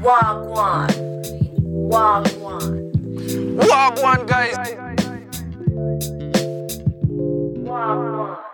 Wagwan. Wagwan. Wagwan, guys. Wagwan.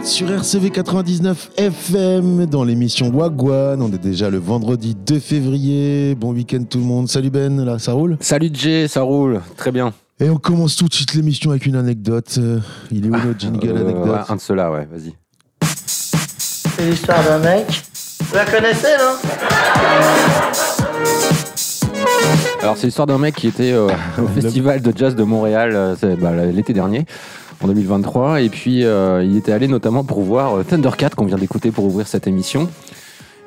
Êtes sur RCV 99 FM dans l'émission Wagwan. On est déjà le vendredi 2 février. Bon week-end tout le monde. Salut Ben, là ça roule? Salut Jay, ça roule, très bien. Et on commence tout de suite l'émission avec une anecdote. Euh, Il est où notre jingle Euh, anecdote? ouais, un de ceux-là, ouais, vas-y. C'est l'histoire d'un mec. Vous la connaissez, non? Alors c'est l'histoire d'un mec qui était euh, au festival de jazz de Montréal euh, bah, l'été dernier, en 2023, et puis euh, il était allé notamment pour voir euh, Thundercat qu'on vient d'écouter pour ouvrir cette émission.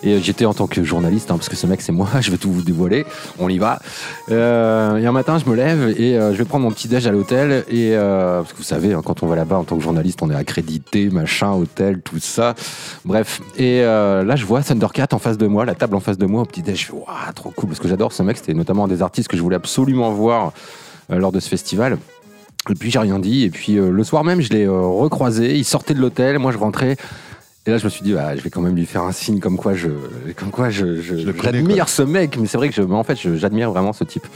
Et euh, j'étais en tant que journaliste, hein, parce que ce mec c'est moi, je vais tout vous dévoiler, on y va. Euh, et un matin je me lève et je vais prendre mon petit déj à l'hôtel, et parce que vous savez, hein, quand on va là-bas en tant que journaliste, on est accrédité, machin, hôtel, tout ça. Bref, et là je vois Thundercat en face de moi, la table en face de moi au petit déj, je fais waouh, trop cool, parce que j'adore ce mec, c'était notamment un des artistes que je voulais absolument voir lors de ce festival. Et puis j'ai rien dit. Et puis euh, le soir même, je l'ai euh, recroisé. Il sortait de l'hôtel, moi je rentrais. Et là, je me suis dit, bah, je vais quand même lui faire un signe comme quoi je, comme quoi je, je, j'admire ce mec. Mais c'est vrai que je, mais en fait, je- j'admire vraiment ce type.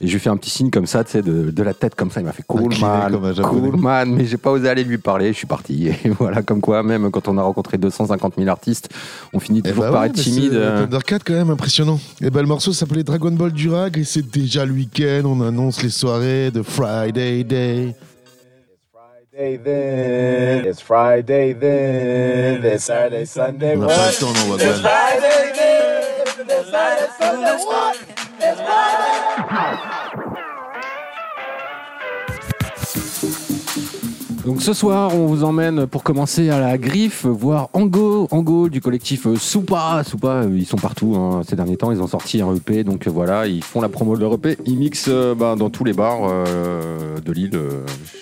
Et je lui fais un petit signe comme ça, tu sais, de, de la tête comme ça. Il m'a fait cool man, cool man. Mais j'ai pas osé aller lui parler. Je suis parti. Et voilà, comme quoi, même quand on a rencontré 250 000 artistes, on finit Eh toujours bah par ouais, être timide. c'est-. Thundercat quand même impressionnant. Et ben le morceau s'appelait Dragon Ball Durag et c'est déjà le week-end. On annonce les soirées de Friday Day. Friday then, it's Friday then, it's Saturday, Sunday, On n'a pas what? le temps, non, It's Wagwan. Friday then, it's Saturday, Sunday, what? Donc ce soir, on vous emmène pour commencer à la griffe, voir Ango, Ango du collectif Soupa. Soupa, euh, ils sont partout hein, ces derniers temps, ils ont sorti un EP, donc euh, voilà, ils font la promo de leur EP, ils mixent euh, bah, dans tous les bars de l'île.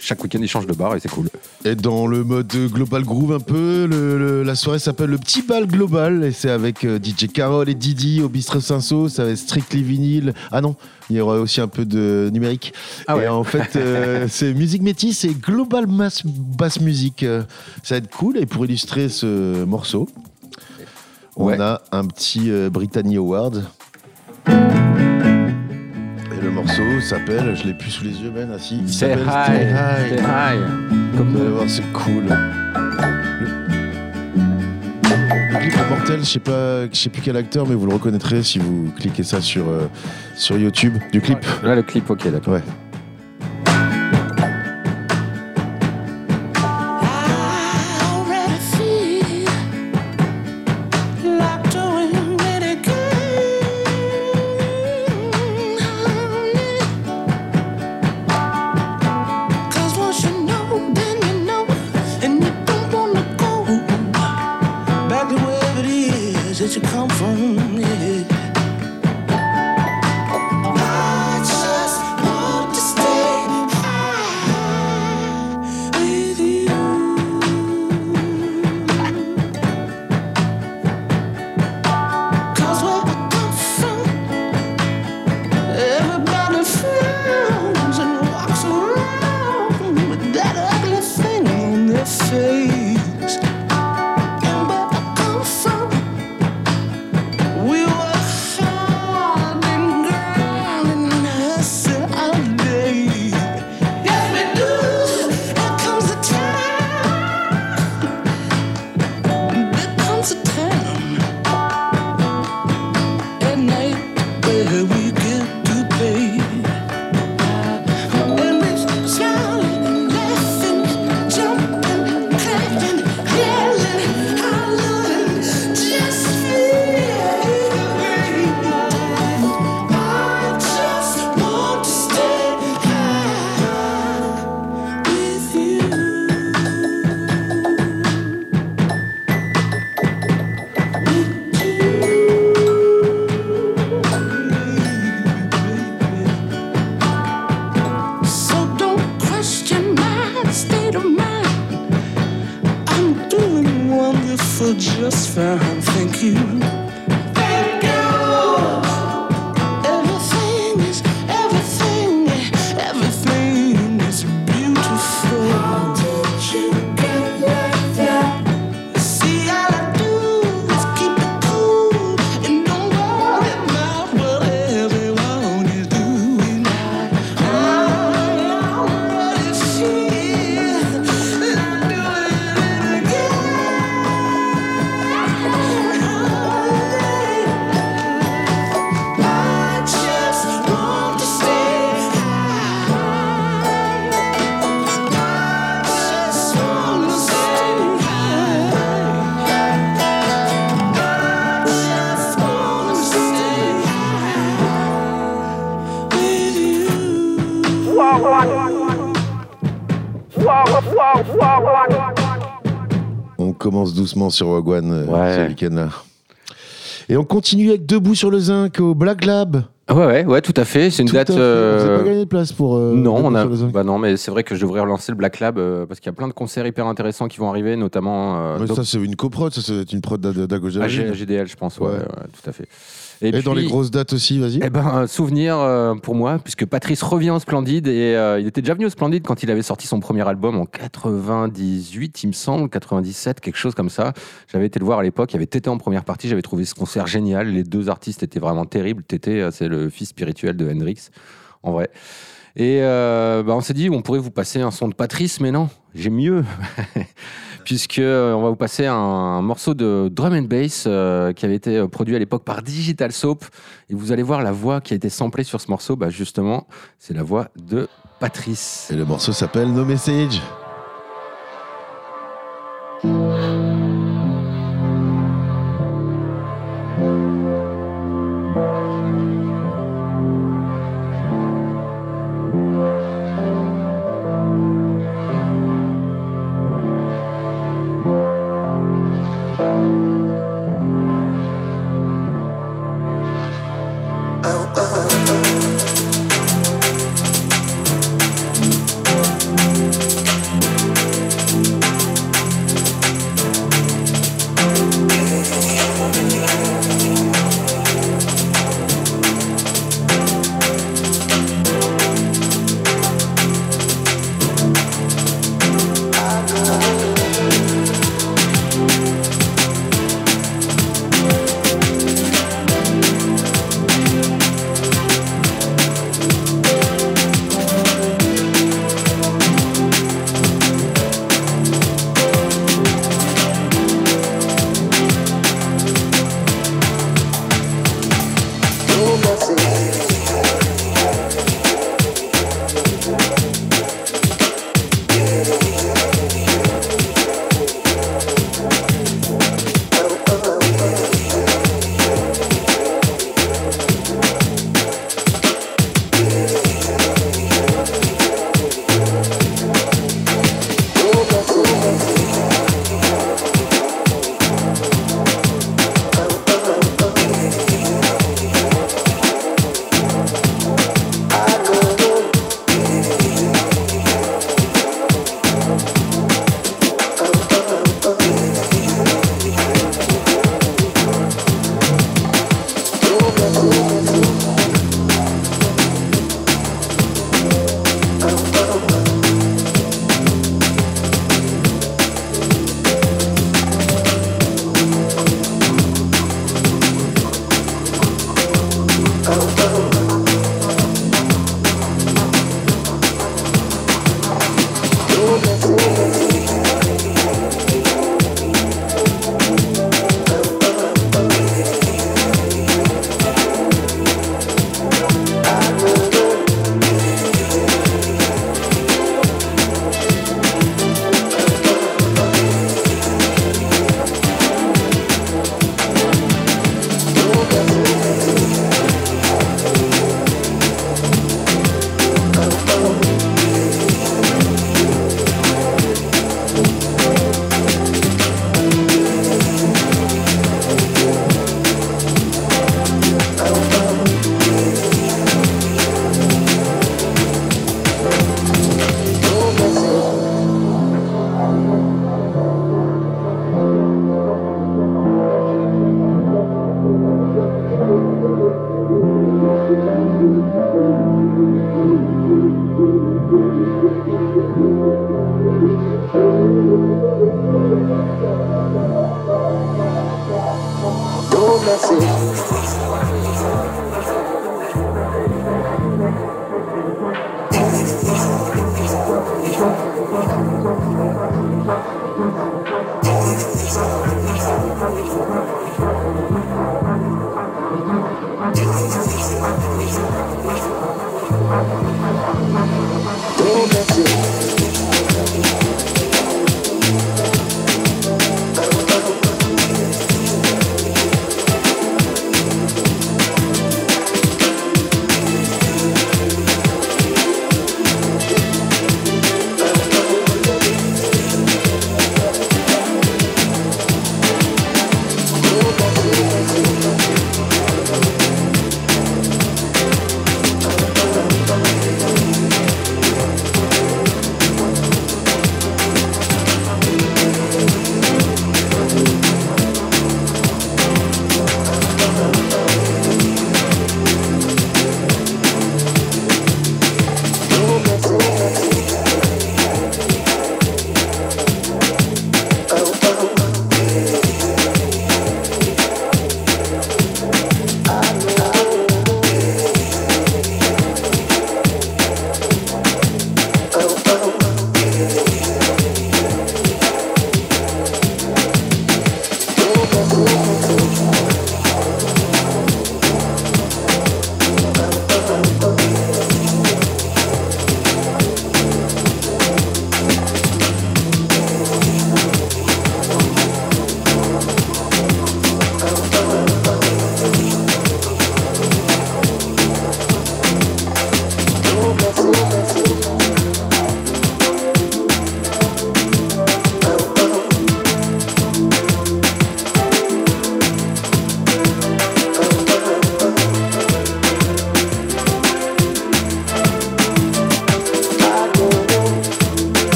chaque week-end, ils changent de bar et c'est cool. Et dans le mode global groove un peu, la soirée s'appelle le petit bal global et c'est avec DJ Carole et Didi au bistrot Saint-Saul, ça va être Strictly Vinyl. Ah non, il y aura aussi un peu de numérique. Ah ouais. Et en fait, euh, c'est musique métisse et global mass, bass music. Ça va être cool et pour illustrer ce morceau, on Ouais. a un petit euh, Brittany Award. Et le morceau s'appelle, je l'ai plus sous les yeux, Ben, ah hi, Stay High. Comme Vous allez voir, c'est cool. Le... clip est mortel, je sais pas, je sais plus quel acteur, mais vous le reconnaîtrez si vous cliquez ça sur, euh, sur YouTube du clip. Là, le clip, ok, d'accord. Ouais. That you come from. Yeah. Commence doucement sur Wagwan euh, Ouais. ce week-end-là. Et on continue avec Debout sur le Zinc au Black Lab. Ouais, ouais, ouais, tout à fait. C'est une Tout date. fait. Vous euh, n'avez pas gagné de place pour. euh, Non, on a. Bah non, mais c'est vrai que je devrais relancer le Black Lab euh, parce qu'il y a plein de concerts hyper intéressants qui vont arriver, notamment. euh, Ouais, Doc- ça, c'est une coprod, ça, c'est une prod d'A- d'Agoja. Ah, G- GDL, je pense, ouais, Ouais. ouais, tout à fait. Et, dans puis- les grosses dates aussi, vas-y. Eh ben, un souvenir euh, pour moi, puisque Patrice revient au Splendide et euh, il était déjà venu au Splendide quand il avait sorti son premier album en 98, il me semble, 97, quelque chose comme ça. J'avais été le voir à l'époque, il y avait Tété en première partie, j'avais trouvé ce concert génial. Les deux artistes étaient vraiment terribles. Tété, euh, c'est le fils spirituel de Hendrix, en vrai. Et euh, bah, on s'est dit, on pourrait vous passer un son de Patrice, mais non, j'ai mieux. Puisque euh, on va vous passer un, morceau de drum and bass euh, qui avait été euh, produit à l'époque par Digital Soap. Et vous allez voir la voix qui a été samplée sur ce morceau, bah, justement, c'est la voix de Patrice. Et le morceau s'appelle No Message.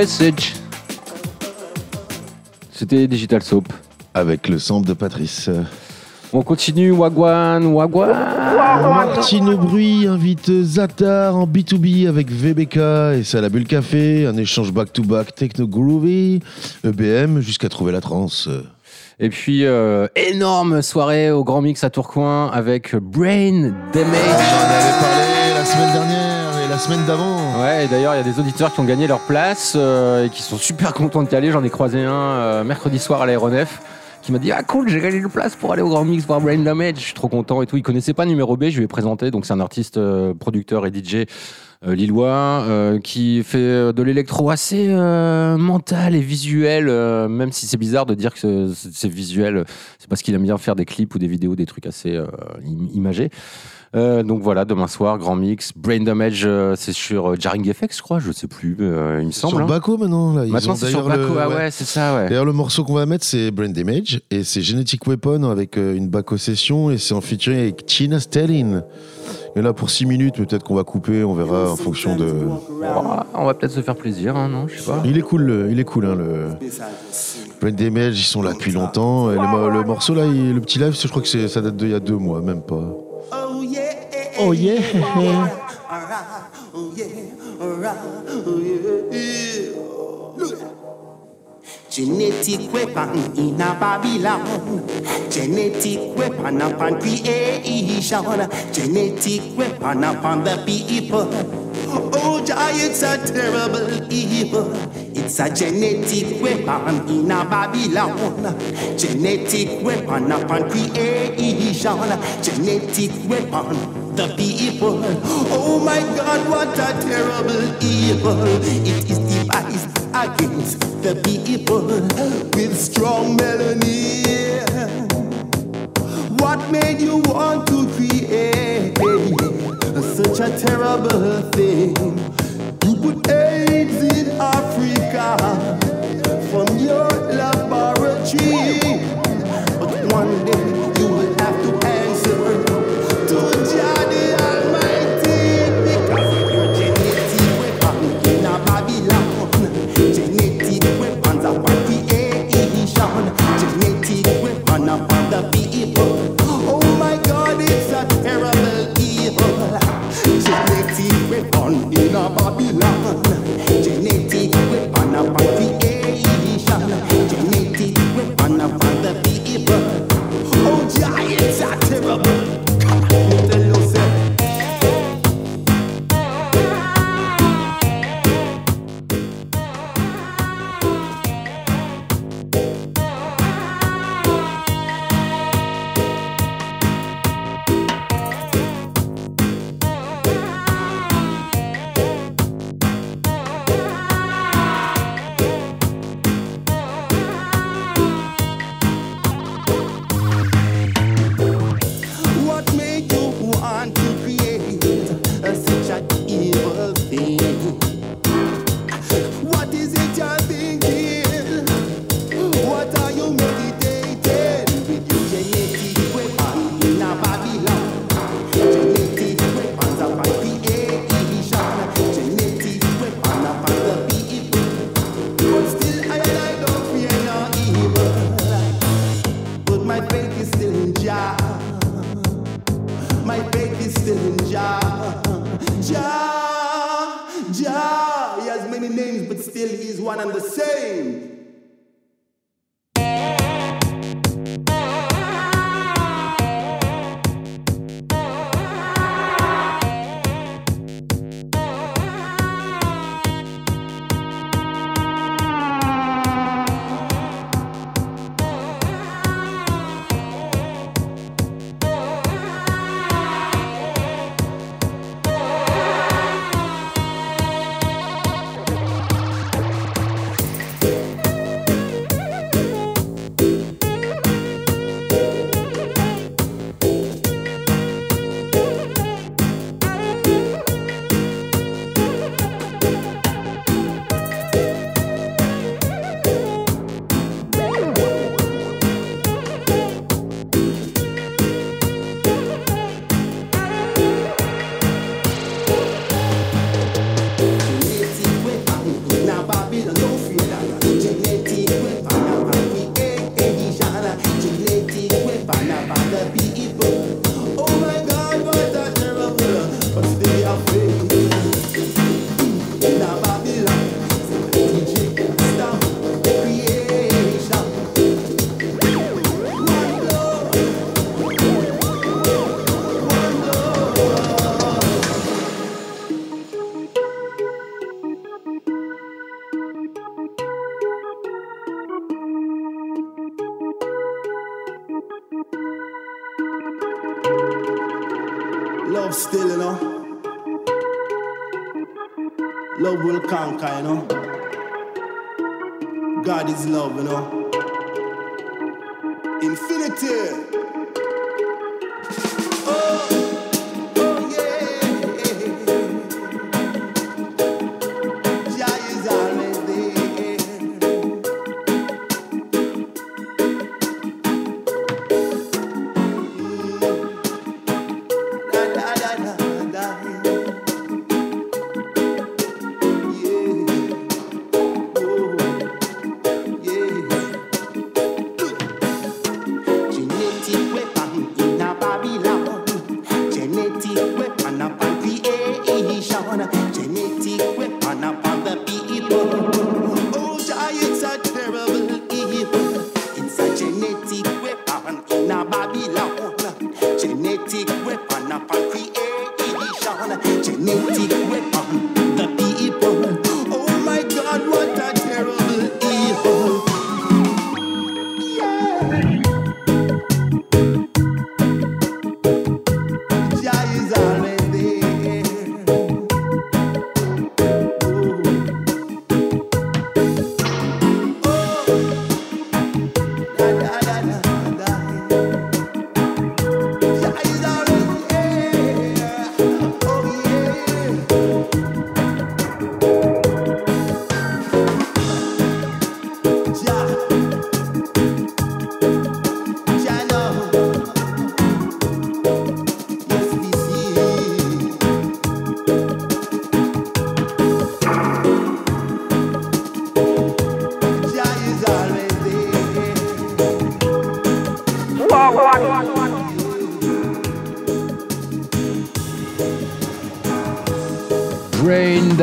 Message. C'était Digital Soap. Avec le sample de Patrice. On continue, Wagwan, Wagwan. Martine Bruy invite Zatar en B2B avec VBK et ça la bulle café, un échange back-to-back techno groovy, EBM jusqu'à trouver la trance. Et puis, euh, énorme soirée au Grand Mix à Tourcoing avec Brain On Damage. en avait parlé la semaine dernière la semaine d'avant. Ouais, d'ailleurs, il y a des auditeurs qui ont gagné leur place euh, et qui sont super contents de y aller. J'en ai croisé un euh, mercredi soir à l'aéronef qui m'a dit Ah, cool, j'ai gagné une place pour aller au Grand Mix voir Brain Damage. Je suis trop content et tout. Il connaissait pas Numéro B, je lui ai présenté. Donc, c'est un artiste, euh, producteur et DJ lillois qui fait de l'électro assez mental et visuel, même si c'est bizarre de dire que c'est visuel. C'est parce qu'il aime bien faire des clips ou des vidéos, des trucs assez im- imagés. Euh, donc voilà, demain soir, grand mix. Brain Damage, euh, c'est sur euh, Jarring FX, je crois, je sais plus, il me semble. Sur hein. Baco maintenant. Là. Ils Maintenant, c'est sur Baco, le- ah ouais. ouais, c'est ça, ouais. D'ailleurs, le morceau qu'on va mettre, c'est Brain Damage et c'est Genetic Weapon avec une Baco session et c'est en featuring avec Tina Stellin. Et là, pour 6 minutes, peut-être qu'on va couper, on verra en fonction de. Oh, on va peut-être se faire plaisir, hein, non Je sais pas. Il est cool, le- il est cool, hein, le. Brain Damage, ils sont là depuis longtemps. Et le, mo- le morceau là, il- le petit live, je crois que ça date d'il y a deux mois, même pas. Oh, eh, eh, eh. oh yeah. Oh yeah. Alright, oh, yeah, oh, alright, oh yeah. Look. Genetic weapon in a Babylon. Genetic weapon upon creation. Genetic weapon upon the people. Oh, Jah, it's a terrible evil. It's a genetic weapon in a Babylon. Genetic weapon upon creation. Genetic weapon, the people. Oh my God, what a terrible evil. It is devised against the people with strong melanin. What made you want to create such a terrible thing? You put AIDS in Africa from your laboratory. But one day people. But still he is one and the same. Conquer, you know.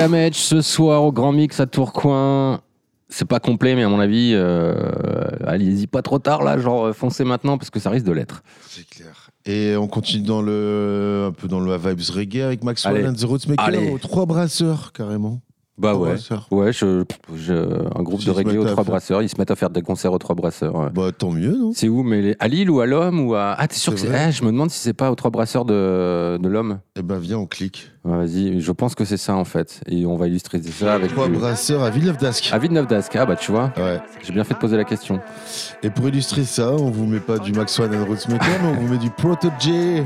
Damage ce soir au Grand Mix à Tourcoing. C'est pas complet, mais à mon avis, euh, allez-y pas trop tard là, genre euh, foncez maintenant parce que ça risque de l'être. C'est clair. Et on continue dans le, un peu dans le vibes reggae avec Maxwell Allez. and the aux trois brasseurs carrément. Bah Trois ouais, brasseurs. ouais, je, je- un groupe de reggae aux trois faire- brasseurs. Ils se mettent à faire des concerts aux trois brasseurs. ouais. Bah tant mieux, non? C'est où mais les- À Lille ou à l'Homme ou à Ah t'es sûr que C'est Ah, Je me demande si c'est pas aux trois brasseurs de, de l'Homme. Eh ben viens, on clique. Ouais, Vas-y, je pense que c'est ça en fait. Et on va illustrer ça avec Trois du- brasseurs à Villeneuve d'Ascq. à Villeneuve d'Ascq. Ah bah tu vois, Ouais. j'ai bien fait de poser la question. Et pour illustrer ça, on vous met pas du Maxwell and Rootsmaker, mais on vous met du Protege.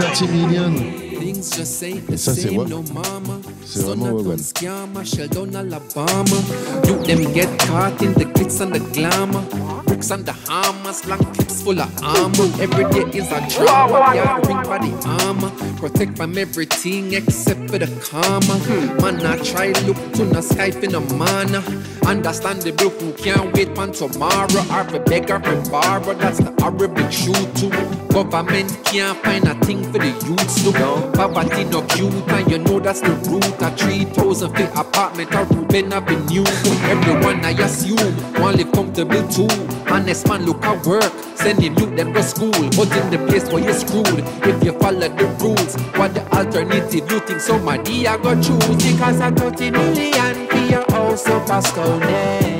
30 million. Et ça, c'est ouais. C'est vraiment Wagwan. Scammer, shell down Alabama. You them get caught in the glitz and the glamour. Bricks and the hammers, long clips full of armor. Every day is a drama, yeah, ring by the armor. Protect from everything except for the karma. Man, I try look to the sky for in a manner. Understandable who can't wait for tomorrow. Or the beggar and borrow, that's the horrible truth too. Government can't find a thing for the youths to Poverty no cute and you know that's the root. A 3,000 feet apartment or Ruben Avenue. Everyone I assume want live comfortable too. Honest man look at work, sending youth them to school. But in the place where you're screwed, if you follow the rules, what the alternative you think somebody I go choose? Because I 30 million for your house up a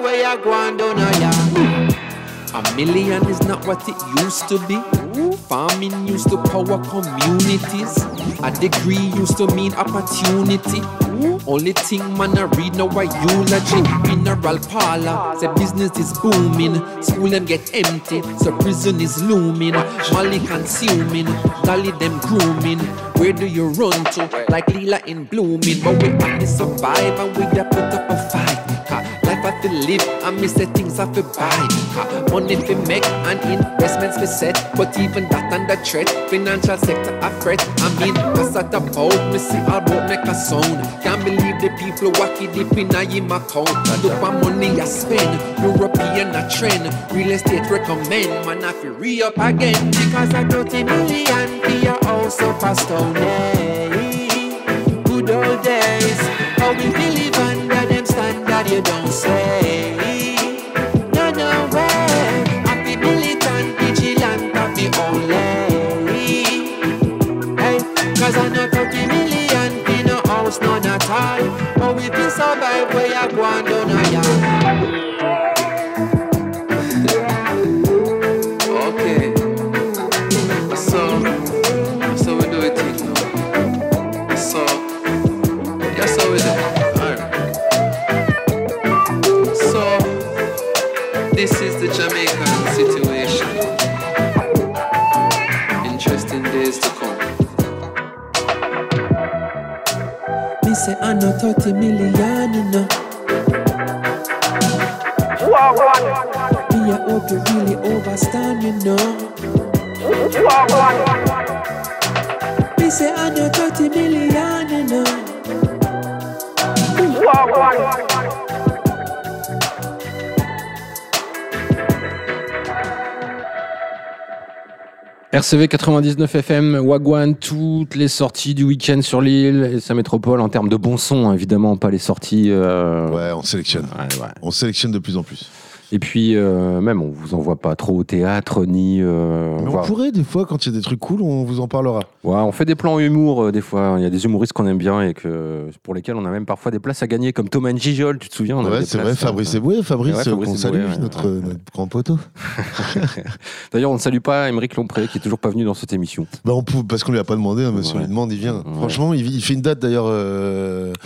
go and a. A million is not what it used to be. Farming used to power communities. A degree used to mean opportunity. Only thing man I read now a eulogy. Mineral parlor, say business is booming. School them get empty, so prison is looming. Molly consuming, dolly them grooming. Where do you run to? Like Lila in blooming, but we only survive and we da put up a fight. Life I feel live, I miss the things I feel buy. Money fi make and investments fi set, but even that under threat. Financial sector I fret. I mean, that's at about me see all about make a sound. Can't believe the people wacky deep in a him account. Look what money I spend, European a trend. Real estate recommend, man I feel re up again because I 30 million for your house up a stone. Hey, you don't say. Vigilant, happy only. Hey, cause I know 30 million in a house. But we feel survive where 30 million, you know. Me I hope you really overstand, you know. RCV 99 FM, Wagwan, toutes les sorties du week-end sur l'île et sa métropole en termes de bon son, évidemment, pas les sorties. euh, Ouais, on sélectionne. ouais, ouais. On sélectionne de plus en plus. Et puis, euh, même, on vous envoie pas trop au théâtre, ni. euh, Mais on pourrait, des fois, quand il y a des trucs cool, on vous en parlera. Ouais, on fait des plans humour euh, des fois. Il y a des humoristes qu'on aime bien et que, pour lesquels on a même parfois des places à gagner, comme Thomas Gijol, tu te souviens on Ouais, c'est vrai, Fabrice Eboué, Fabrice, Ouais, Fabrice qu'on salue, ouais, notre, grand poteau. D'ailleurs, on ne salue pas Émeric Lompré, qui est toujours pas venu dans cette émission. Bah, on peut, parce qu'on lui a pas demandé, hein, monsieur Ouais. lui demande, il vient. Franchement, il, il fait une date d'ailleurs.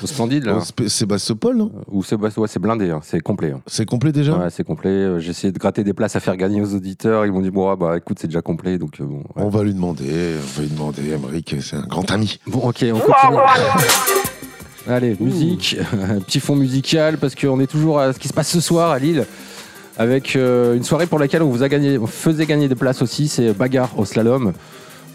Splendide, là. Sp- Sébastopol, non? Ou c'est ouais, c'est blindé, hein, c'est complet. hein. C'est complet déjà? Ouais, c'est complet. Euh, J'ai essayé de gratter des places à faire gagner aux auditeurs. Ils m'ont dit, bon, ah, bah écoute, c'est déjà complet. Donc, euh, bon, ouais. On va lui demander, on va lui demander, Emmerich, c'est un grand ami. Bon, ok, on continue. Allez, musique, petit fond musical, parce qu'on est toujours à ce qui se passe ce soir à Lille, avec euh, une soirée pour laquelle on vous a gagné, on faisait gagner des places aussi, c'est Bagarre au slalom.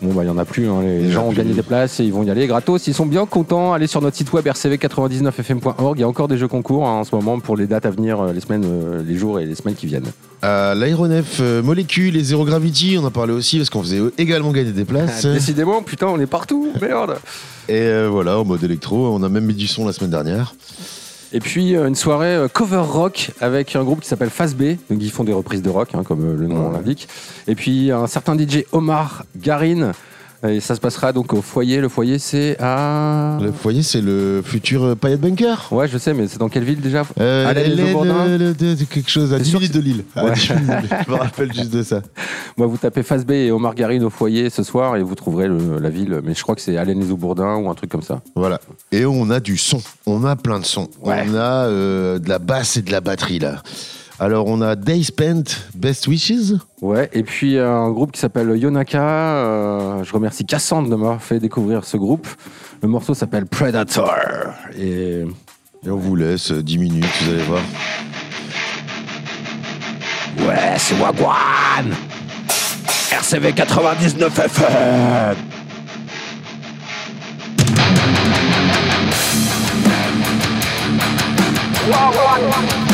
Bon, bah, il n'y en a plus, hein, les gens ont gagné des places et ils vont y aller gratos. Ils sont bien contents. Allez sur notre site web rcv99fm.org. Il y a encore des jeux concours hein, en ce moment pour les dates à venir, euh, les semaines, euh, les jours et les semaines qui viennent. L'aéronef euh, Molécule et Zero Gravity, on en parlait aussi parce qu'on faisait également gagner des places. Ah, décidément, putain, on est partout, merde. Et euh, voilà, en mode électro, on a même mis du son la semaine dernière. Et puis euh, une soirée euh, cover rock avec un groupe qui s'appelle Phase B, donc ils font des reprises de rock, hein, comme euh, le nom Ouais. l'indique. Et puis un certain DJ Omar Garin, Et ça se passera donc au foyer. Le foyer, c'est à. Le foyer, c'est le futur euh, Payet Bunker. Ouais, je sais, mais c'est dans quelle ville déjà? Euh, À euh, le- de- de quelque chose à T'es 10 sûr minutes de Lille. À Ouais. 10 minutes de Lille. Je me rappelle juste de ça. Moi, vous tapez Face B et Omar Garine au foyer ce soir et vous trouverez le- la ville. Mais je crois que c'est Alain les Aubourdins ou un truc comme ça. Voilà. Et on a du son. On a plein de sons. Ouais. On a euh, de la basse et de la batterie là. Alors on a Day Spent, Best Wishes. Ouais, et puis euh, un groupe qui s'appelle Yonaka. euh, je remercie Cassandre de m'avoir fait découvrir ce groupe. Le morceau s'appelle Predator. Et Et on vous laisse euh, 10 minutes, vous allez voir. Ouais, c'est Wagwan RCV 99 FM Words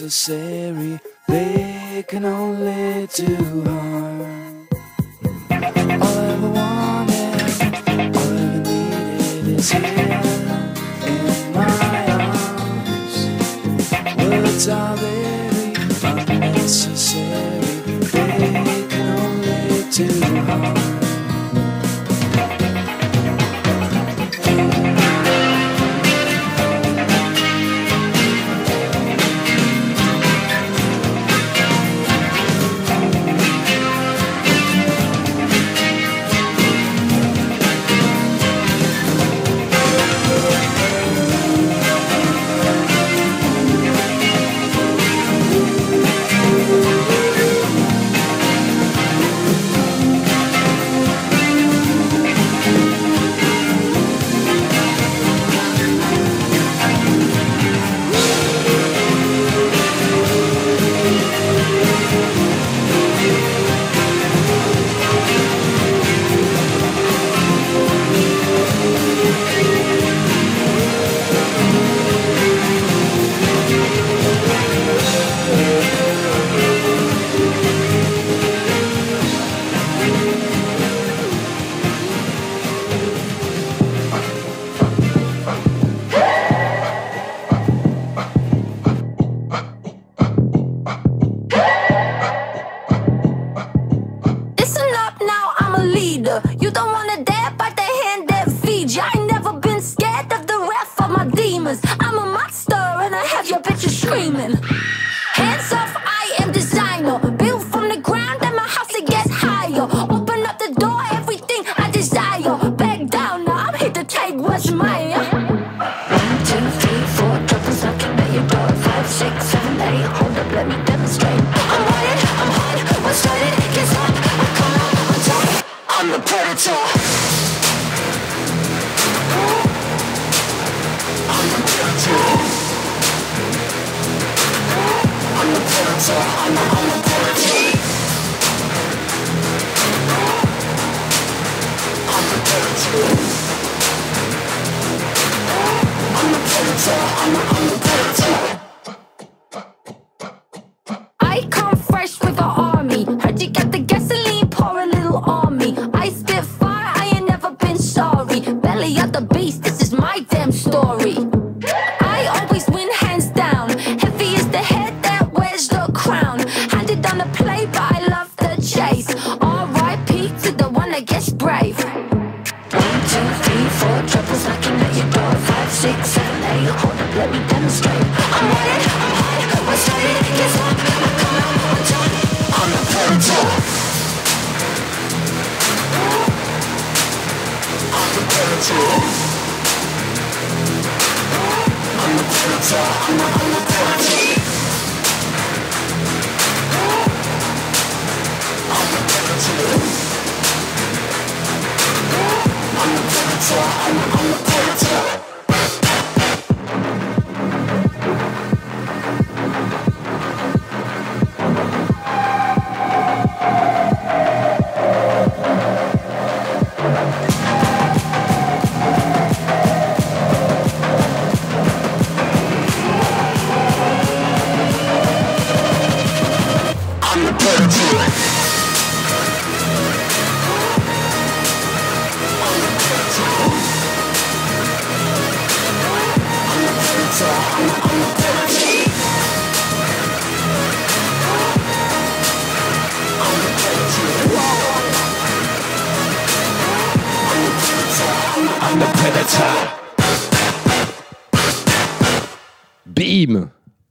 necessary. They can only do harm.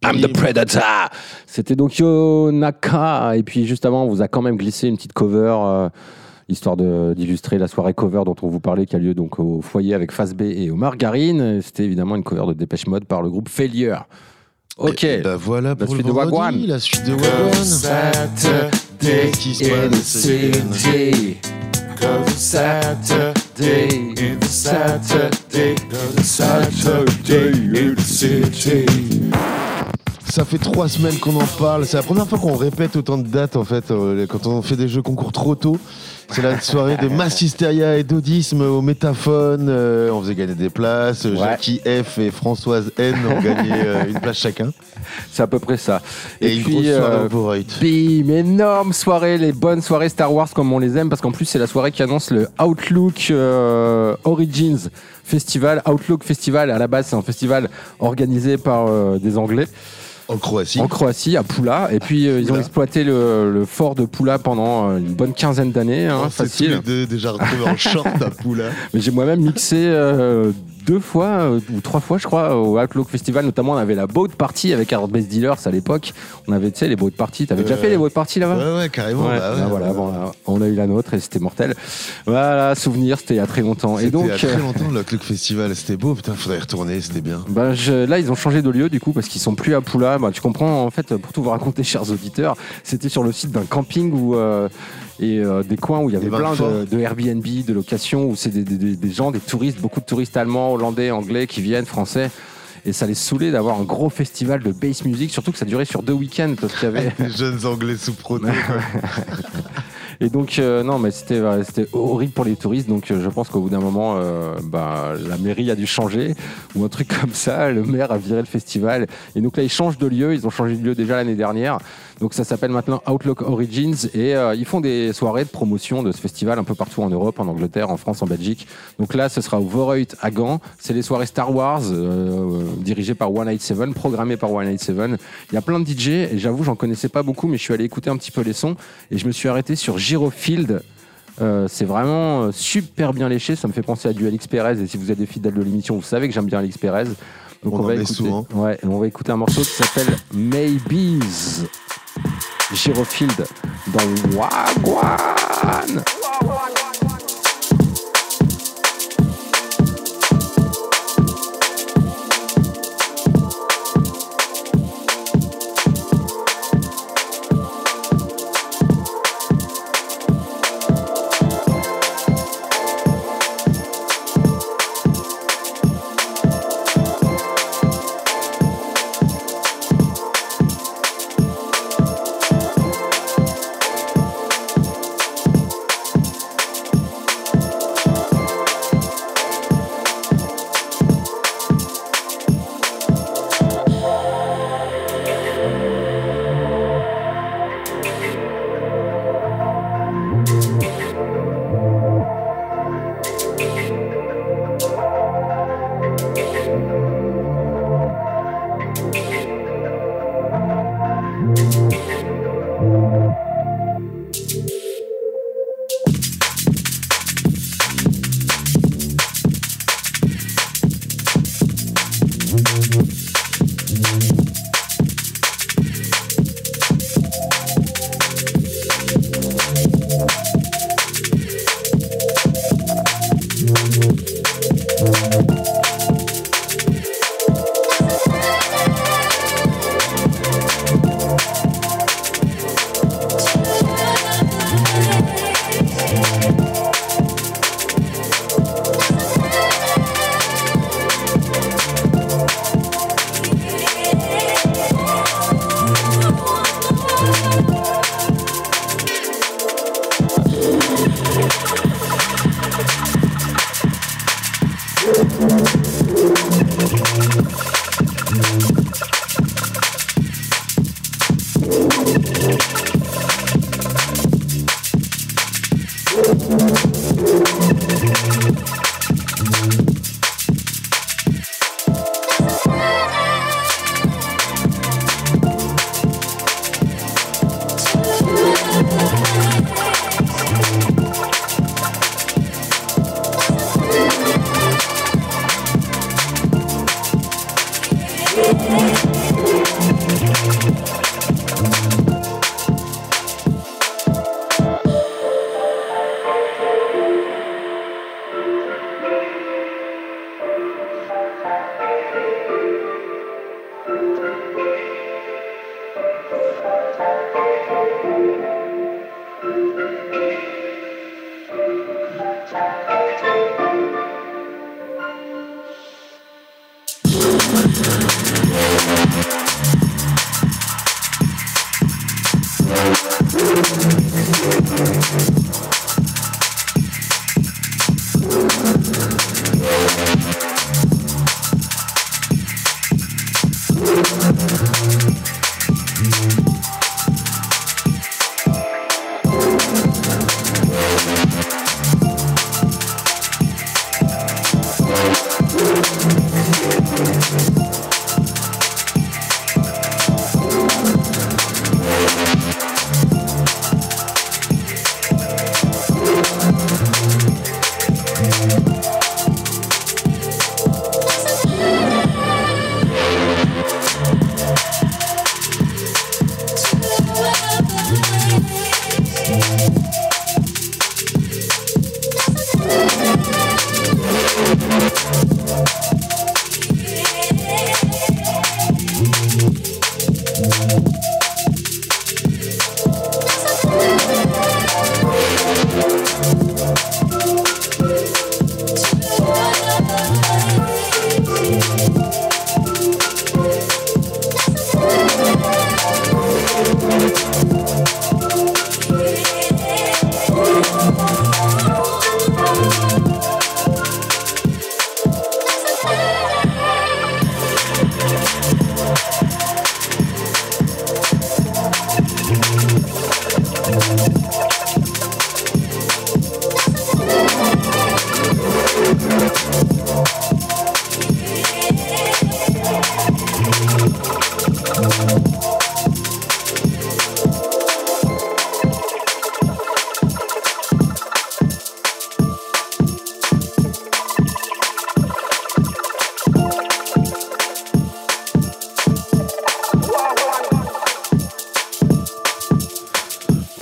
I'm the Predator C'était donc Yonaka. Et puis juste avant, on vous a quand même glissé une petite cover, euh, histoire d'illustrer la soirée cover dont on vous parlait, qui a lieu donc au foyer avec Face B et au Margarine. C'était évidemment une cover de Dépêche Mode par le groupe Failure. Ok. Bah la suite de Wagwan. La suite de Wagwan. Ça fait trois semaines qu'on en parle. C'est la première fois qu'on répète autant de dates en fait. Euh, quand on fait des jeux concours trop tôt, c'est la soirée de Massisteria et d'Audisme au Métaphone. Euh, on faisait gagner des places. Jackie F et Françoise N ont gagné euh, une place chacun. C'est à peu près ça. Et, une grosse soirée au Voreuil. Bim, énorme soirée, les bonnes soirées Star Wars comme on les aime, parce qu'en plus c'est la soirée qui annonce le Outlook euh, Origins Festival. Outlook Festival, à la base c'est un festival organisé par euh, des Anglais. En Croatie. En Croatie, à Poula. Et puis euh, ils ont exploité le, le fort de Poula pendant euh, une bonne quinzaine d'années, hein, On s'est tous facile. les deux déjà retrouvés en short à Poula. Mais j'ai moi-même mixé euh, deux fois euh, ou trois fois, je crois, au Outlook Festival. Notamment, on avait la boat party avec Hard Bass Dealers à l'époque. On avait, tu sais, les boat parties. T'avais déjà Euh, fait les boat parties là-bas Ouais, ouais, carrément. Ouais, bah ouais, bah voilà, ouais. bon, là, on a eu la nôtre et c'était mortel. Voilà, souvenir, c'était il y a très longtemps. Et donc, il y a très euh, longtemps le Clock Festival, c'était beau, putain, faudrait y retourner, c'était bien. bah, je- là, ils ont changé de lieu du coup parce qu'ils sont plus à Poula. Bah, tu comprends, en fait, pour tout vous raconter, chers auditeurs, c'était sur le site d'un camping où. euh, et euh, des coins où il y avait plein de de, Airbnb, de locations, où c'est des, des- des- gens, des touristes, beaucoup de touristes allemands, hollandais, anglais qui viennent, français. Et ça les saoulait d'avoir un gros festival de bass music, surtout que ça durait sur deux week-ends parce qu'il y avait. Les jeunes anglais sous proté. Et donc, euh, non, mais c'était c'était horrible pour les touristes. Donc, euh, je pense qu'au bout d'un moment, euh, bah, la mairie a dû changer ou un truc comme ça. Le maire a viré le festival. Et donc là, ils changent de lieu. Ils ont changé de lieu déjà l'année dernière. Donc, ça s'appelle maintenant Outlook Origins. Et euh, ils font des soirées de promotion de ce festival un peu partout en Europe, en Angleterre, en France, en Belgique. Donc là, ce sera au Voreuil à Gand. C'est les soirées Star Wars, euh, dirigées par 187, programmées par 187. Il y a plein de DJ. Et j'avoue, j'en connaissais pas beaucoup, mais je suis allé écouter un petit peu les sons. Et je me suis arrêté sur Girofield. Euh, c'est vraiment euh, super bien léché, ça me fait penser à du Alix Perez. Et si vous êtes des fidèles de l'émission, vous savez que j'aime bien Alix Perez. Donc On on, en va écouter. souvent. Ouais, on va écouter un morceau qui s'appelle Maybe's. Girofield dans Wagwan.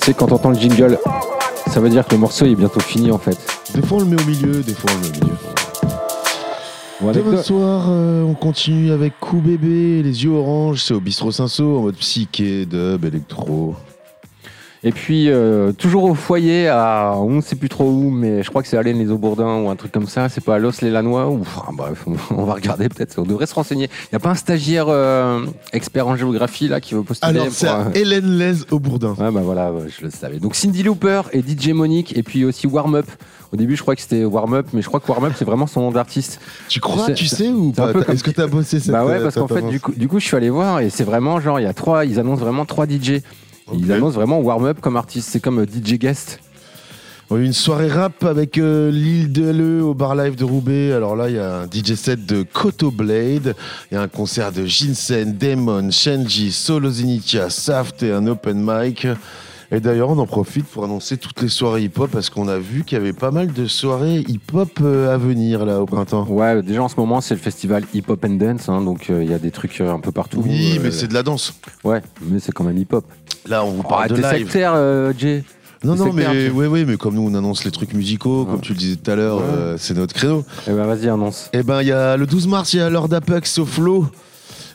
Sais, quand t'entends le jingle, ça veut dire que le morceau est bientôt fini en fait. Des fois, on le met au milieu, des fois, on le met au milieu. Bon, Demain soir, euh, on continue avec Coup Bébé, les yeux oranges, c'est au bistrot Cinsault, en mode psyché, dub, électro. Et puis, euh, toujours au foyer, à on ne sait plus trop où, mais je crois que c'est Alain les Aubourdins ou un truc comme ça. C'est pas à Los les Lanois ou enfin, bref, on, va regarder peut-être. On devrait se renseigner. Il n'y a pas un stagiaire euh, expert en géographie là qui veut postuler Alors, c'est euh, Hélène Lez au Bourdin. Ouais, bah voilà, je le savais. Donc Cindy Looper et DJ Monique, et puis aussi Warm Up. Au début, je crois que c'était Warm Up, mais je crois que Warm Up, c'est vraiment son nom d'artiste. Tu crois, tu sais ou un pas Est-ce que t'as bossé cette Bah ouais, euh, parce qu'en fait, du coup, du coup, je suis allé voir et c'est vraiment genre, il y a trois, ils annoncent vraiment trois DJ. Ils annoncent vraiment Warm Up comme artiste. C'est comme euh, DJ Guest. On a eu une soirée rap avec euh, l'île de Le au bar live de Roubaix. Alors là, il y a un DJ set de Koto Blade, il y a un concert de Jinsen, Demon, Shenji, Solo Zenitia, Saft et un open mic. Et d'ailleurs, on en profite pour annoncer toutes les soirées hip-hop parce qu'on a vu qu'il y avait pas mal de soirées hip-hop euh, à venir là au printemps. Ouais, déjà en ce moment, c'est le festival Hip Hop and Dance, hein, donc euh, il y a des trucs euh, un peu partout. Oui, mais c'est de la danse. Ouais, mais c'est quand même hip hop. Là, on vous Oh, parle de live. sectaire, euh, Jay. Non, non, sectaire, mais ouais, ouais, mais comme nous on annonce les trucs musicaux, comme tu le disais tout à l'heure, Ouais. euh, c'est notre créneau. Eh ben, vas-y, annonce. Eh ben, il y a le 12 mars, il y a Lord Apex au Flow.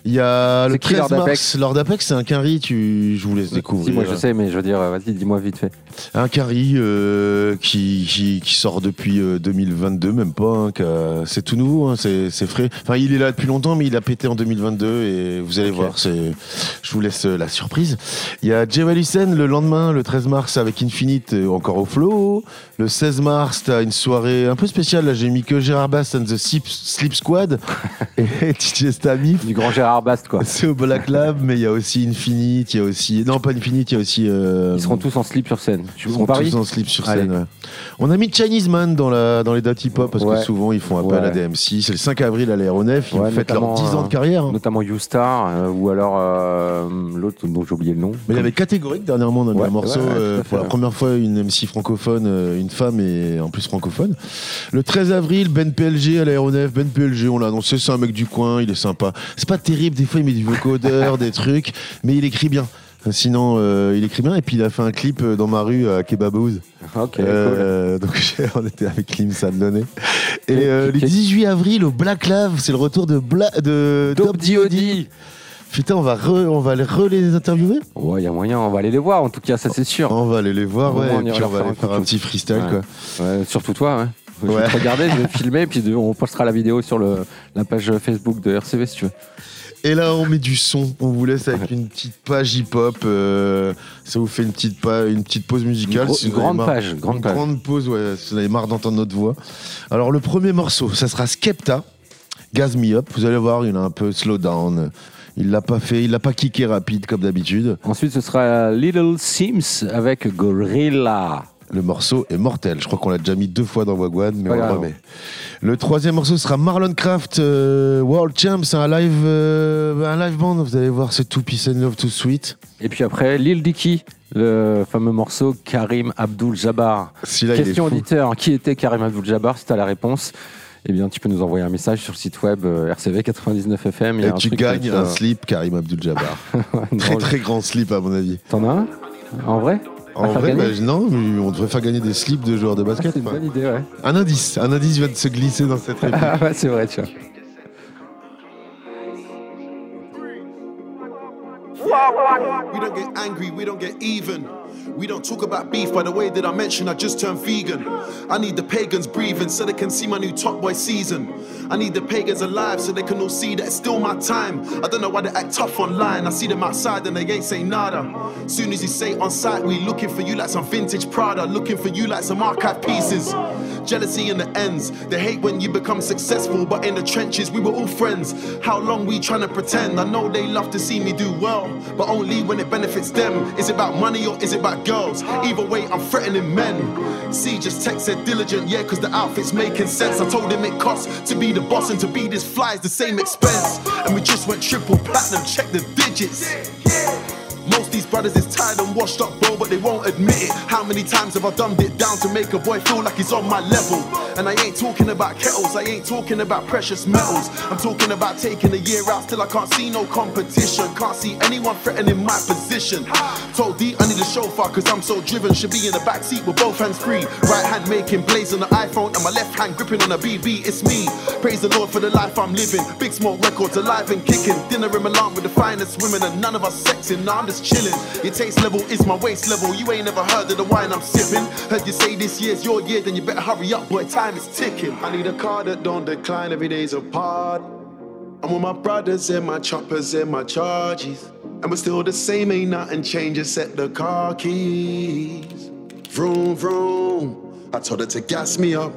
Il y a le qui, 13 Lord mars. Apex Lord Apex, c'est un quinri, tu... je vous laisse Si, découvrir. moi je sais, mais je veux dire, vas-y, dis-moi vite fait. Un quinri euh, qui, qui, qui sort depuis euh, 2022, même pas. hein, c'est tout nouveau, hein, c'est, frais. Enfin, il est là depuis longtemps, mais il a pété en 2022 et vous allez voir, je vous laisse euh, la surprise. Il y a Jay Allison le lendemain, le 13 mars, avec Infinite, euh, encore au Flow. Le 16 mars, t'as une soirée un peu spéciale. Là, j'ai mis que Gérard Bass and the Sleep, Sleep Squad et DJ Stamif. Du grand Gérard Bast, quoi. C'est au Black Lab, mais il y a aussi Infinite, il y a aussi. Non, pas Infinite, il y a aussi. euh, Ils seront tous en slip sur scène. Tu on seront parie tous en slip sur Allez. scène. ouais. On a mis Chinese Man dans, la, dans les dates hip-hop parce Ouais. que souvent ils font appel Ouais. à DMC. C'est le 5 avril à l'aéronef. Ils fêtent leurs notamment, 10 ans euh, de carrière. hein. Notamment You-Star, euh, ou alors euh, l'autre dont j'ai oublié le nom. Mais il y avait catégorique dernièrement, on a mis Ouais, un morceau euh, fait, pour la première fois une MC francophone, euh, une femme et en plus francophone. Le 13 avril, Ben PLG à l'aéronef. Ben PLG, on l'a annoncé, c'est un mec du coin, il est sympa. C'est pas terrible, des fois il met du vocodeur, des trucs, mais il écrit bien. Sinon, euh, il écrit bien et puis il a fait un clip euh, dans ma rue à Kebabouz. Ok, Euh, Donc on était avec Lim Sadloné. Et euh, le qui- 18 avril au Black Lave, c'est le retour de, Bla de. Dope D.O.D. Putain, on va, re- on va les re les interviewer? Ouais, il y a moyen, on va aller les voir, en tout cas, ça c'est sûr. On va aller les voir, ouais, on et puis on va faire aller un faire un petit freestyle, Ouais. quoi. Ouais, surtout toi, ouais. Je vais te regarder, je vais filmer, puis on postera la vidéo sur le, la page Facebook de RCV si tu veux. Et là, on met du son. On vous laisse avec une petite page hip-hop. euh, ça vous fait une petite, pa- une petite pause musicale. Une si grande page, grande une page. grande pause, ouais, si vous avez marre d'entendre notre voix. Alors, le premier morceau, ça sera Skepta, Gas Me Up. Vous allez voir, il a un peu slow down. Il l'a pas fait, il l'a pas kické rapide comme d'habitude. Ensuite, ce sera Little Sims avec Gorilla. Le morceau est mortel. Je crois qu'on l'a déjà mis deux fois dans Wagwan, mais Pas on le remet. Le troisième morceau sera Marlon Craft euh, World Champ. C'est un live, euh, un live band. Vous allez voir, c'est tout peace and love, tout sweet. Et puis après, Lil Dicky, le fameux morceau Karim Abdul-Jabbar. Celui-là, il est Question fou. auditeur, qui était Karim Abdul-Jabbar Si tu as la réponse, eh bien, tu peux nous envoyer un message sur le site web euh, RCV 99 FM. Il y a Et un tu truc gagnes un euh, slip Karim Abdul-Jabbar. très très grand slip à mon avis. T'en as un? En vrai? En vrai, bah, non, mais on devrait faire gagner des slips de joueurs de Ah, basket. C'est une bonne idée, ouais. Un indice, un indice vient de se glisser dans cette réplique. Ah ouais, c'est vrai, tu vois. We don't get angry, we don't get even. We don't talk about beef by the way that I mentioned I just turned vegan. I need the pagans breathing so they can see my new Top Boy season. I need the pagans alive so they can all see that it's still my time. I don't know why they act tough online. I see them outside and they ain't say nada. Soon as you say on site, we looking for you like some vintage Prada, looking for you like some archive pieces. Jealousy in the ends. They hate when you become successful, but in the trenches we were all friends. How long we trying to pretend? I know they love to see me do well, but only when it benefits them. Is it about money or is it about girls? Either way, I'm threatening men. See, just text said diligent, yeah, cause the outfit's making sense. I told him it costs to be the boss and to be this fly is the same expense. And we just went triple platinum, check the digits. These brothers is tired and washed up, bro, but they won't admit it. How many times have I dumbed it down to make a boy feel like he's on my level? And I ain't talking about kettles, I ain't talking about precious metals. I'm talking about taking a year out till I can't see no competition. Can't see anyone threatening my position. Told D I need a chauffeur cause I'm so driven. Should be in the back seat with both hands free. Right hand making plays on the iPhone and my left hand gripping on a BB. It's me. Praise the Lord for the life I'm living. Big smoke records alive and kicking. Dinner in Milan with the finest women and none of us sexing. Nah, I'm just chilling. Your taste level is my waist level. You ain't never heard of the wine I'm sipping. Heard you say this year's your year, then you better hurry up, boy. Time is ticking. I need a car that don't decline every day's apart. I'm with my brothers and my choppers and my charges. And we're still the same, ain't nothing changed except the car keys. Vroom, vroom. I told her to gas me up.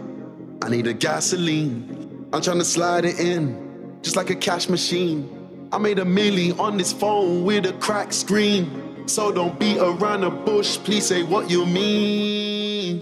I need a gasoline. I'm trying to slide it in, just like a cash machine. I made a milli on this phone with a cracked screen. So don't beat around the bush, please say what you mean.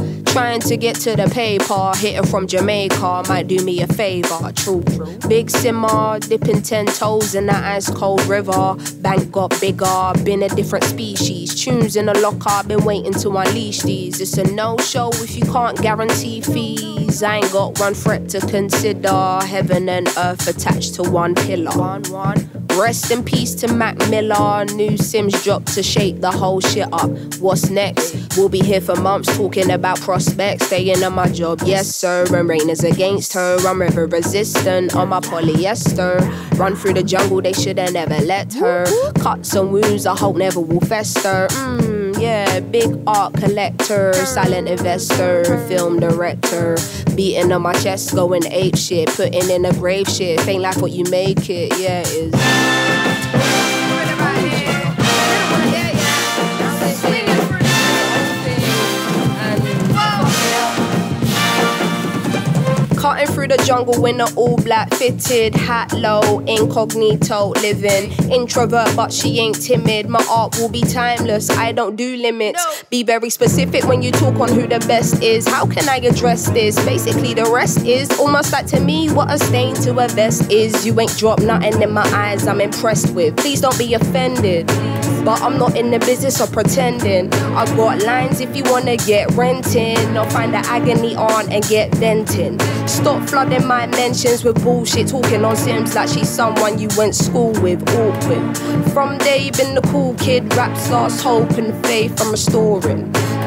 Trying to get to the paper, hitting from Jamaica might do me a favor. True, big simmer, dipping ten toes in that ice cold river. Bank got bigger, been a different species. Tunes in the locker, been waiting to unleash these. It's a no show if you can't guarantee fees. I ain't got one threat to consider. Heaven and earth attached to one pillar. One, one. Rest in peace to Mac Miller. New Simz dropped to shake the whole shit up. What's next? We'll be here for months talking about prospects. Staying on my job, yes sir. And rain is against her. I'm river resistant on my polyester. Run through the jungle, they shoulda never let her. Cuts and wounds, I hope never will fester. Mmm, yeah, big art collector, silent investor, film director. Beating on my chest, going ape shit, putting in a grave shit. Ain't like what you make it, yeah, it is. Cutting through the jungle in an all black fitted hat low, incognito living. Introvert, but she ain't timid. My art will be timeless. I don't do limits. Be very specific when you talk on who the best is. How can I address this? Basically, the rest is almost like to me what a stain to a vest is. You ain't dropped nothing in my eyes. I'm impressed with. Please don't be offended. But I'm not in the business of pretending. I got lines if you wanna get renting. Or find the agony on and get venting. Stop flooding my mentions with bullshit. Talking on Simz like she's someone you went school with. Awkward. From day been the cool kid. Raps lost hope and faith I'm restoring.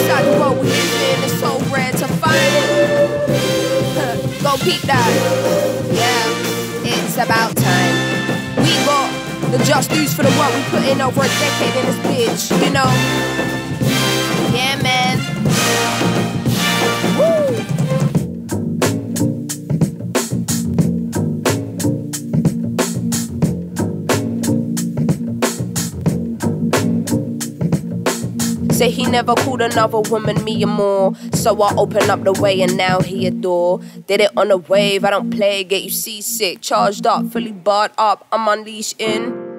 So special inside the world we live in. It's so rare to find it. Go peep that. Yeah, it's about time. We got the just dues for the work we put in over a decade in this bitch, you know? He never called another woman me and more. So I open up the way and now he adore. Did it on a wave, I don't play, get you seasick. Charged up, fully barred up, I'm unleashed in.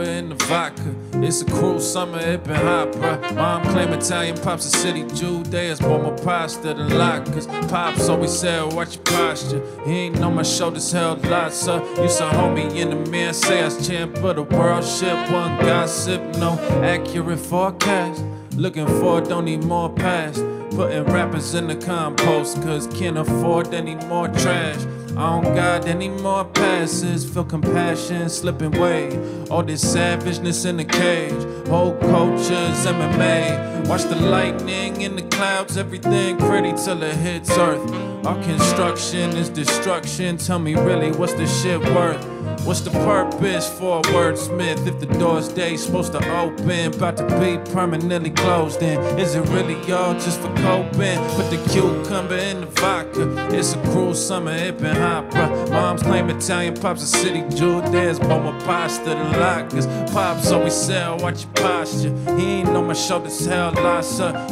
In the vodka. It's a cruel summer, it been hot, bruh. Mom claim Italian pops a city Judeas, bought more pasta than latkes. Pops always said, watch your posture. He ain't know my shoulders held lots up. To hold me in the mirror, say I was champ of the world. Shit, one gossip, no accurate forecast. Looking forward, don't need more past. Putting rappers in the compost, cause can't afford any more trash. I don't got any more passes. Feel compassion slipping away. All this savageness in the cage. Whole culture's MMA. Watch the lightning in the clouds. Everything pretty till it hits earth. Our construction is destruction. Tell me really, what's the shit worth? What's the purpose for a wordsmith if the door's day supposed to open? About to be permanently closed in. Is it really all just for coping? Put the cucumber in the vodka. It's a cruel summer, it been hot, bruh. Moms claim Italian pops a city jewel. There's more pasta than lockers. Pops always sell, watch your posture. He ain't know my shoulders up.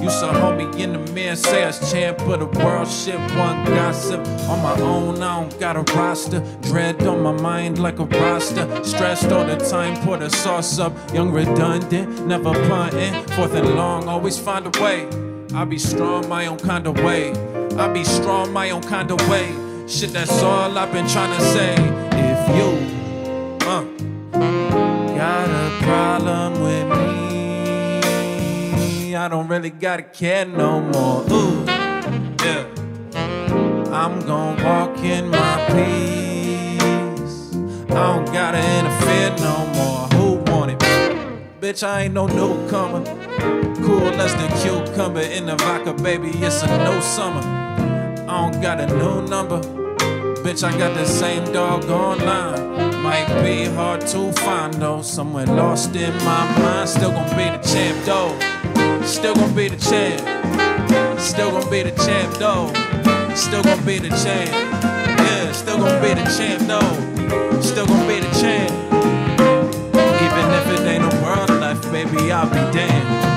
Used to hold me in the mirror, say I was champ of the world. Shit, one gossip. On my own, I don't got a roster. Dread on my mind like a roster. Stressed all the time, pour the sauce up. Young, redundant, never punting. Fourth and long, always find a way. I be strong my own kind of way. I be strong my own kind of way. Shit, that's all I've been trying to say. If you, uh, got a problem with me, I don't really gotta care no more. Ooh, yeah. I'm gonna walk in my peace. I don't gotta interfere no more. Who want it? Bitch, I ain't no newcomer. Cool as the cucumber in the vodka, baby. It's a no summer. I don't got a new number. Bitch, I got the same doggone line. Might be hard to find though. Somewhere lost in my mind. Still gonna be the champ though. Still gonna be the champ. Still gonna be the champ though. Still gonna be the champ. Yeah, still gonna be the champ though. Still gonna be the champ. Even if it ain't a world left, baby, I'll be damned.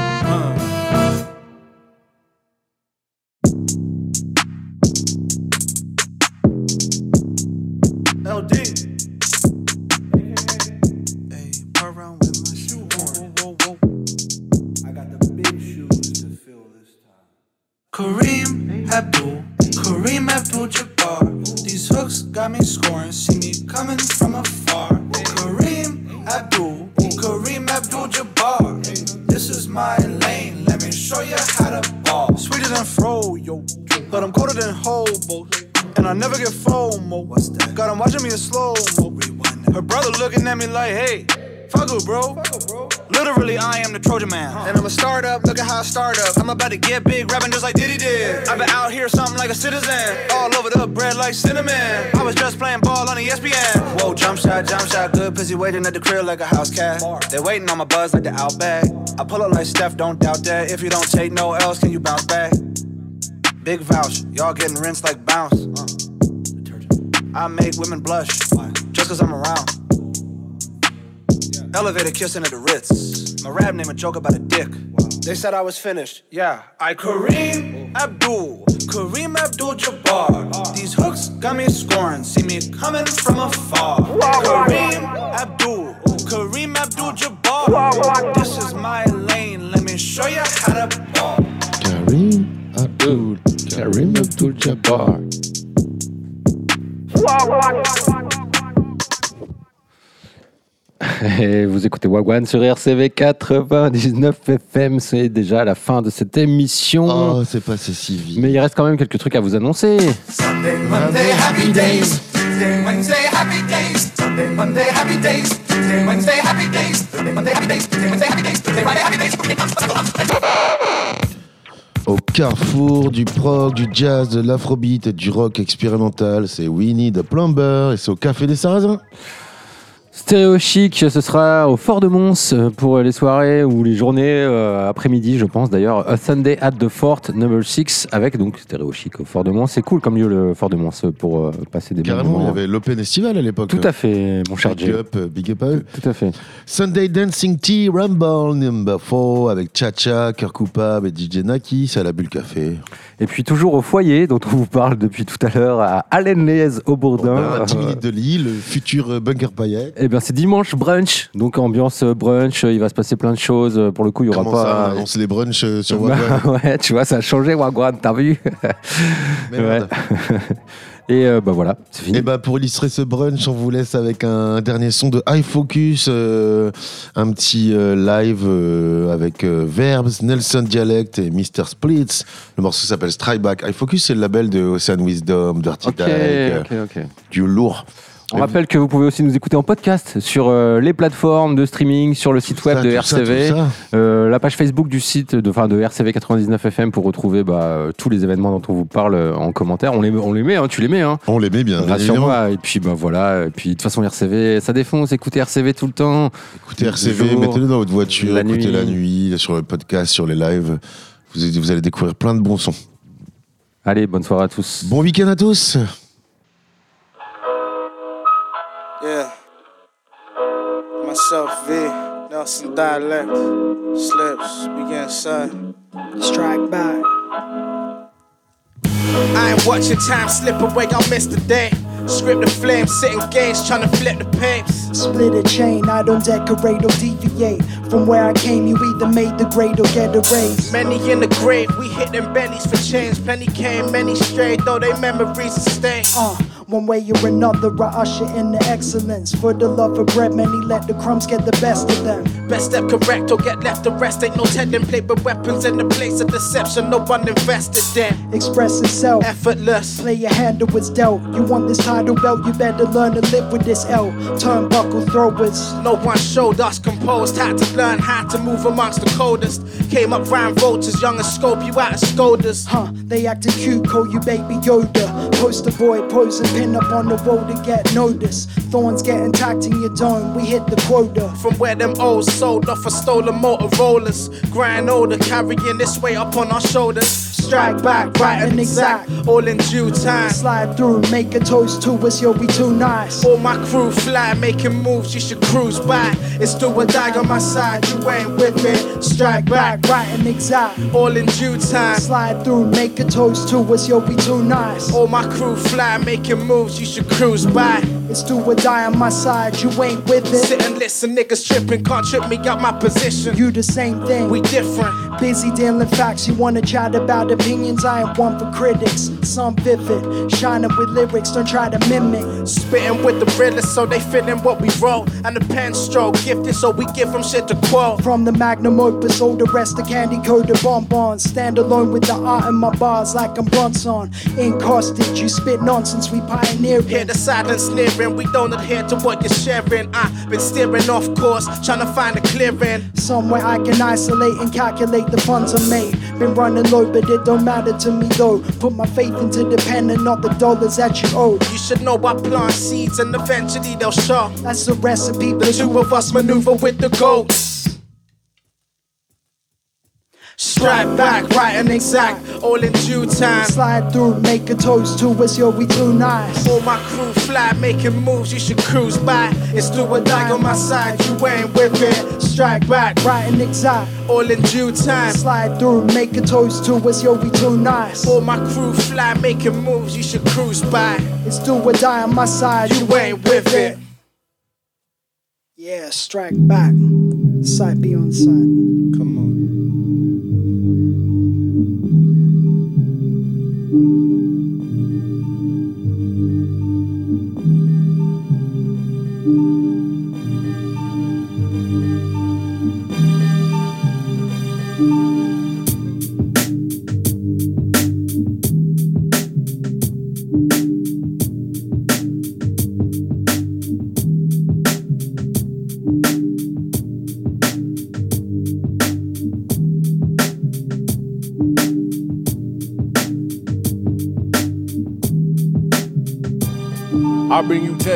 Trojan man. And I'm a startup, look at how I start up. I'm about to get big, rapping just like Diddy did. I've been out here something like a citizen. All over the bread like cinnamon. I was just playing ball on the ESPN. Whoa, jump shot, jump shot, good pussy waiting at the crib like a house cat. They waiting on my buzz like the outback. I pull up like Steph, don't doubt that. If you don't take no else, can you bounce back? Big vouch, y'all getting rinsed like bounce. I make women blush just cause I'm around. Elevator kissing at the Ritz. My rap name a joke about a dick. Wow. They said I was finished. Yeah, I Kareem Abdul, Kareem Abdul Jabbar. Uh. These hooks got me scoring. See me coming from afar. Wow. Kareem Abdul, Kareem Abdul Jabbar. Wow. This is my lane. Let me show you how to ball. Kareem Abdul, Kareem Abdul Jabbar. Et vous écoutez Wagwan sur RCV 99 FM. C'est déjà la fin de cette émission. Oh, c'est passé si vite. Mais il reste quand même quelques trucs à vous annoncer. Sunday, Monday, happy days. Tuesday, Wednesday, happy days. Sunday, Monday, happy days. Tuesday, Wednesday, happy days. Sunday, Monday, happy days. Tuesday, Wednesday, happy days. Thursday, Friday, happy days. Au carrefour du prog, du jazz, de l'afrobeat et du rock expérimental, c'est Winnie the Plumber et c'est au Café des Sarrasins. Stéréo Chic, ce sera au Fort de Mons pour les soirées ou les journées euh, après-midi, je pense d'ailleurs. A Sunday at the Fort number 6 avec donc Stéréo Chic au Fort de Mons. C'est cool comme lieu le Fort de Mons pour euh, passer des bons Carrément, il y moments. avait l'Open Estival à l'époque. Tout à fait, mon cher Big Jay. up, euh, big up à eux. Tout à fait. Sunday Dancing Tea Rumble number 4 avec Cha-Cha, Cœur Coupable et DJ Naki, c'est à la Bulle Café. Et puis toujours au foyer dont on vous parle depuis tout à l'heure à Allen Leez au Bourdin. À 10 minutes de Lille, le futur bunker paillet. Eh bien, c'est dimanche brunch, donc ambiance brunch. Il va se passer plein de choses. Pour le coup, il y aura Comment ça, pas. on annonce les brunchs euh, sur Bah, Wagwan ouais, tu vois, ça a changé Wagwan, t'as vu Merde. Ouais. Et euh, bah voilà, c'est fini. Et bah pour illustrer ce brunch, on vous laisse avec un dernier son de High Focus, euh, un petit euh, live euh, avec euh, Verbs, Nelson Dialect et Mr. Splits. Le morceau s'appelle Strike Back. High Focus, c'est le label de Ocean Wisdom, Dirty Ok, Dyke, euh, ok, ok. du lourd. On rappelle que vous pouvez aussi nous écouter en podcast sur euh, les plateformes de streaming, sur le site web ça, de ça, RCV, ça. euh, la page Facebook du site de, enfin, de RCV 99 FM pour retrouver bah, euh, tous les événements dont on vous parle en commentaire. On les, on les met, hein, tu les mets. Hein. On les met bien. Rassure-moi. Et puis bah voilà. Et puis de toute façon RCV, ça défonce. Écoutez RCV tout le temps. Écoutez RCV, mettez-le dans votre voiture, la écoutez nuit. la nuit, sur le podcast, sur les lives. Vous, vous allez découvrir plein de bons sons. Allez, bonne soirée à tous. Bon week-end à tous. Yeah. Myself, V, Nelson Dialect, Slips, we get inside. Strike back. I ain't watching time slip away, I'll miss the day. Script the flame, sitting games, trying to flip the papes. Split a chain, I don't decorate or deviate. From where I came, you either made the grade or get a raise. Many in the grave, we hit them bellies for change. Plenty came, many strayed, though they memories stay. Uh, one way or another, I usher in the excellence. For the love of bread, many let the crumbs get the best of them. Best step correct or get left to rest. Ain't no tendon play, but weapons in the place of deception. No one invested in. Express itself, effortless. Play your hand to what's dealt. You want this title belt, you better learn to live with this L. Turnbuckle throwers. No one showed us composed. Had to learn how to move amongst the coldest. Came up round vultures, young as scope, you out of scolders. Huh, they acted cute, call you baby Yoda. Poster boy, pose and pin up on the wall to get noticed. Thorns getting tacked in your dome, we hit the quota. From where them O's sold off for stolen Motorola's. Grind older, carrying this weight up on our shoulders. Strike back, right and exact, all in due time. Slide through, make a toast to us, yo, we too nice. All my crew fly, making moves, you should cruise by. It's do or die on my side, you ain't with it. Strike back, right and exact, all in due time. Slide through, make a toast to us, yo, we too nice. All my crew fly, making moves, you should cruise by. It's do or die on my side, you ain't with it. Sit and listen, niggas tripping, can't trip me out my position. You the same thing, we different. Busy dealing facts, you wanna chat about opinions, I ain't one for critics. Some vivid, shining with lyrics, don't try to mimic. Spitting with the realest, so they fit in what we wrote. And the pen stroke, gifted, so we give them shit to quote. From the magnum opus, all the rest the candy coated bonbons. Stand alone with the art in my bars like I'm Bronson. Encaustic, you spit nonsense, we pioneer it. Hear the silence sneering, we don't adhere to what you're sharing. I've been steering off course, trying to find a clearing. Somewhere I can isolate and calculate the funds I made. Been running low, but it don't matter to me though. Put my faith into the pen and not the dollars that you owe. You should know I plant seeds and eventually they'll show. That's the recipe, The two of us maneuver with the goats. Strike back, right and exact, all in due time. Slide through, make a toast to us, yo, we too nice. All my crew fly, making moves, you should cruise by. It's do or die on my side, you ain't with it. Strike back, right and exact, all in due time. Slide through, make a toast to us, yo, we too nice. All my crew fly, making moves, you should cruise by. It's do or die on my side, you ain't with it. it. Yeah, strike back. Sight be on sight.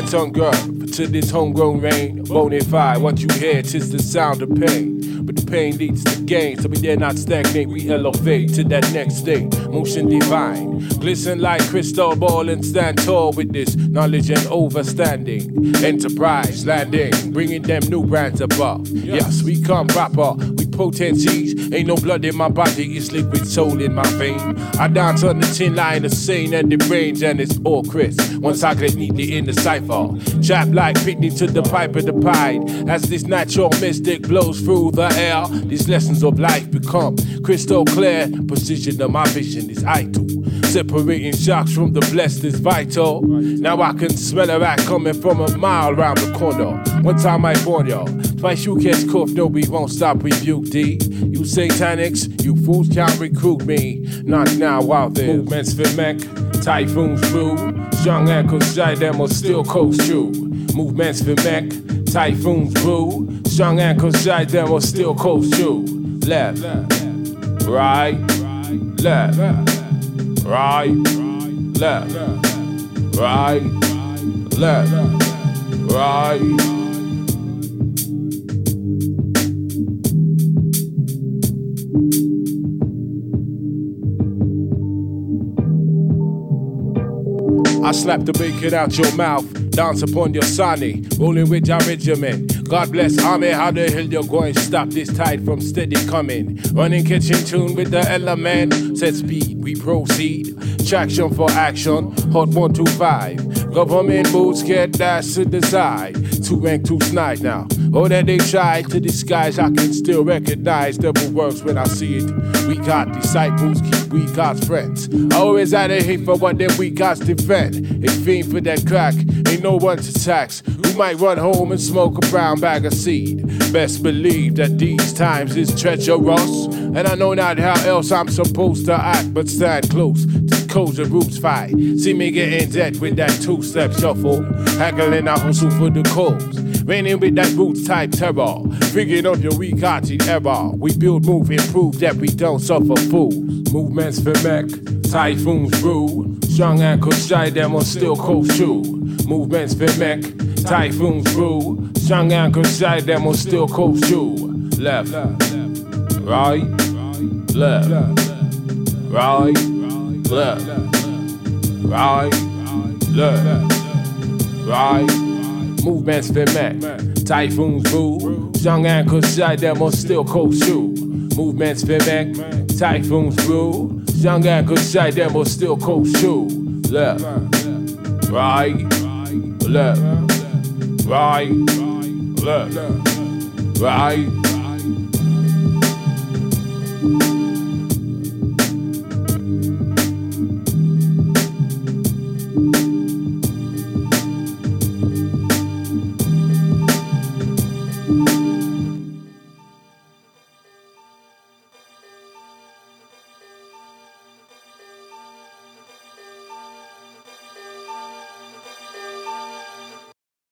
10 girl to this homegrown rain. Bonafide, what you hear, tis the sound of pain. But the pain leads to gain, so we dare not stagnate, we elevate to that next state. Motion divine, glisten like crystal ball and stand tall with this knowledge and overstanding. Enterprise landing, bringing them new brands above. Yes, we come proper, we potencies. Ain't no blood in my body, it's liquid soul in my vein. I dance on the tin line the sane and the brains, and it's all crisp. Once I get neatly in the cipher, chap like Pitney to the pipe of the pied. As this natural mystic blows through the air, these lessons of life become crystal clear. Precision of my vision is idle. Separating shocks from the blessed is vital. Now I can smell a rat coming from a mile around the corner. One time I warn y'all, twice you catch cough, no, we won't stop rebuke D. You satanics, you fools can't recruit me. Not now out there. Movements for Mac, typhoons brew. Strong ankles, them or still coast true. Movements for Mac, typhoons brew. Strong ankles, them or still coast true. Left, right, left, right, left, right, left, right. I slap the bacon out your mouth, dance upon your sunny, rolling with your regiment. God bless army, how the hell you're going to stop this tide from steady coming? Running kitchen tune with the element, set speed, we proceed. Traction for action, hot 125. Government boots get dash to the. Two rank, two snide now. Oh, that they try to disguise, I can still recognize double works when I see it. We got disciples, keep we God's friends. I always had a hate for what them we God's defend. A fiend for that crack, ain't no one to tax. We might run home and smoke a brown bag of seed. Best believe that these times is treacherous. And I know not how else I'm supposed to act, but stand close to codes and roots fight. See me get in debt with that two step shuffle. Haggling I hustle for the cause. Raining with that roots type terror. Figuring on your weak hearted error. We build, move, improve that we don't suffer fools. Movements for Mac, typhoons brew. Strong ankles shy, them on still cold shoe. Movements for Mac, typhoons brew. Strong ankles shy, them on still cold shoe. Left, right, left, right, left, right, left, right. Movements for Mac, typhoons brew. Strong ankles shy, them on still cold shoe. Movements for Mac, typhoons brew. Young ankles shy, them on still cold shoe. Left, right, left, right, left, right.